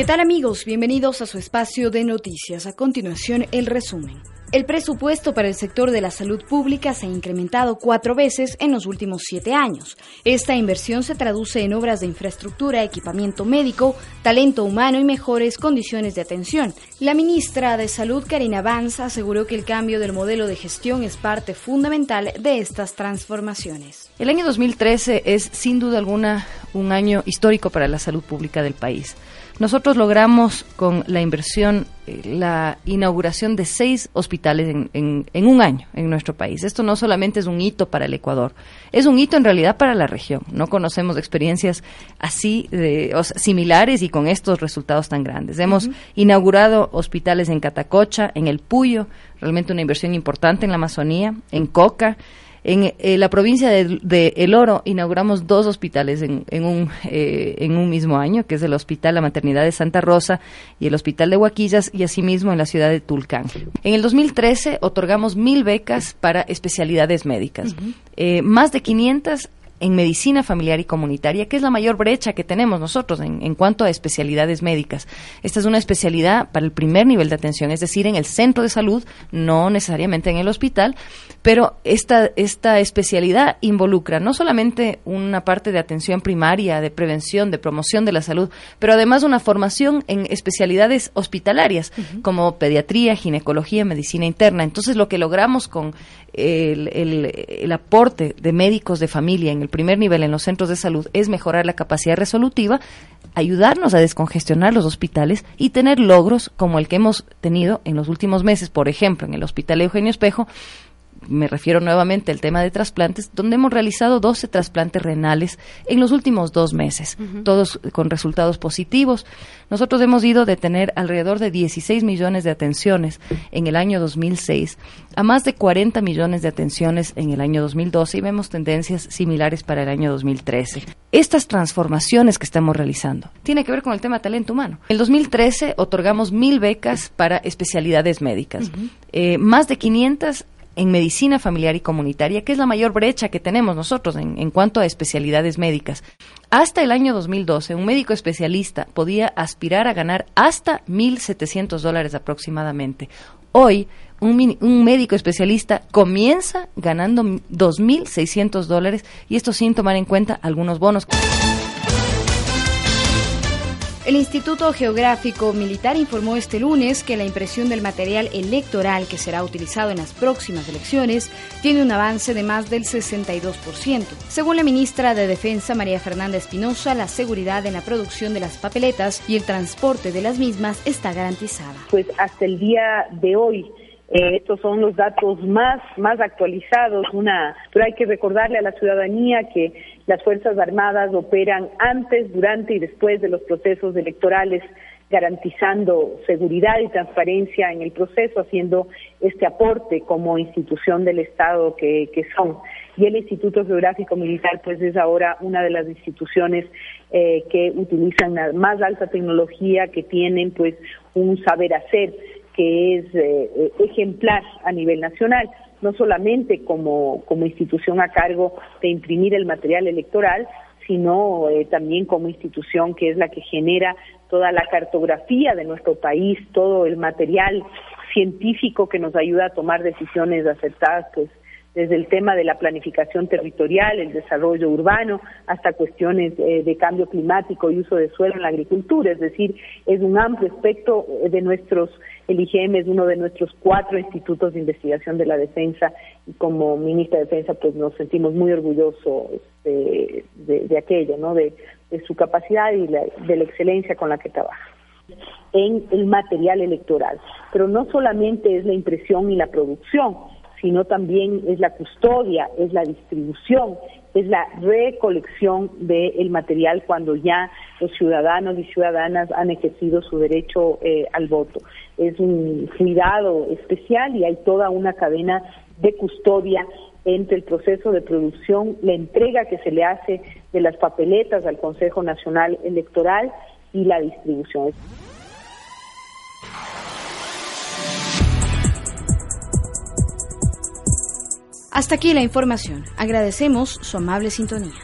¿Qué tal amigos? Bienvenidos a su espacio de noticias. A continuación, el resumen. El presupuesto para el sector de la salud pública se ha incrementado cuatro veces en los últimos siete años. Esta inversión se traduce en obras de infraestructura, equipamiento médico, talento humano y mejores condiciones de atención. La ministra de Salud, Karina Vance, aseguró que el cambio del modelo de gestión es parte fundamental de estas transformaciones. El año 2013 es sin duda alguna un año histórico para la salud pública del país. Nosotros logramos con la inversión eh, la inauguración de seis hospitales en, un año en nuestro país. Esto no solamente es un hito para el Ecuador, es un hito en realidad para la región. No conocemos experiencias así, de, similares y con estos resultados tan grandes. Hemos inaugurado hospitales en Catacocha, en El Puyo, realmente una inversión importante en la Amazonía, en Coca, en eh, la provincia de, El Oro inauguramos dos hospitales en, un, eh, en un mismo año, que es el Hospital La Maternidad de Santa Rosa y el Hospital de Huaquillas, y asimismo en la ciudad de Tulcán. En el 2013 otorgamos mil becas para especialidades médicas. Eh, más de 500 en medicina familiar y comunitaria, que es la mayor brecha que tenemos nosotros en, cuanto a especialidades médicas. Esta es una especialidad para el primer nivel de atención, es decir, en el centro de salud, no necesariamente en el hospital, pero esta, esta especialidad involucra no solamente una parte de atención primaria, de prevención, de promoción de la salud, pero además una formación en especialidades hospitalarias, como pediatría, ginecología, medicina interna. Entonces, lo que logramos con el, el, aporte de médicos de familia en el primer nivel en los centros de salud es mejorar la capacidad resolutiva, ayudarnos a descongestionar los hospitales y tener logros como el que hemos tenido en los últimos meses, por ejemplo, en el Hospital Eugenio Espejo, me refiero nuevamente al tema de trasplantes, donde hemos realizado 12 trasplantes renales en los últimos dos meses, todos con resultados positivos. Nosotros hemos ido de tener alrededor de 16 millones de atenciones en el año 2006 a más de 40 millones de atenciones en el año 2012 y vemos tendencias similares para el año 2013. Estas transformaciones que estamos realizando tienen que ver con el tema de talento humano. En el 2013 otorgamos mil becas para especialidades médicas. Eh, más de 500 en medicina familiar y comunitaria, que es la mayor brecha que tenemos nosotros en, cuanto a especialidades médicas. Hasta el año 2012, un médico especialista podía aspirar a ganar hasta 1.700 dólares aproximadamente. Hoy, un, un, médico especialista comienza ganando 2.600 dólares y esto sin tomar en cuenta algunos bonos. El Instituto Geográfico Militar informó este lunes que la impresión del material electoral que será utilizado en las próximas elecciones tiene un avance de más del 62%. Según la ministra de Defensa, María Fernanda Espinosa, la seguridad en la producción de las papeletas y el transporte de las mismas está garantizada. Pues hasta el día de hoy eh, estos son los datos más, más actualizados, una, pero hay que recordarle a la ciudadanía que las Fuerzas Armadas operan antes, durante y después de los procesos electorales garantizando seguridad y transparencia en el proceso, haciendo este aporte como institución del Estado que, son. Y el Instituto Geográfico Militar, pues es ahora una de las instituciones eh, que utilizan la más alta tecnología, que tienen pues un saber hacer que es eh, eh, ejemplar a nivel nacional, no solamente como, como institución a cargo de imprimir el material electoral, sino eh, también como institución que es la que genera toda la cartografía de nuestro país, todo el material científico que nos ayuda a tomar decisiones acertadas, pues desde el tema de la planificación territorial, el desarrollo urbano, hasta cuestiones eh, de cambio climático y uso de suelo en la agricultura. Es decir, es un amplio espectro eh, de nuestros, el IGM es uno de nuestros cuatro institutos de investigación de la defensa y como ministra de Defensa pues nos sentimos muy orgullosos de, de, aquello, ¿no? De, de su capacidad y de la excelencia con la que trabaja en el material electoral. Pero no solamente es la impresión y la producción, sino también es la custodia, es la distribución, es la recolección del material cuando ya los ciudadanos y ciudadanas han ejercido su derecho eh, al voto. Es un cuidado especial y hay toda una cadena de custodia entre el proceso de producción, la entrega que se le hace de las papeletas al Consejo Nacional Electoral y la distribución. Hasta aquí la información. Agradecemos su amable sintonía.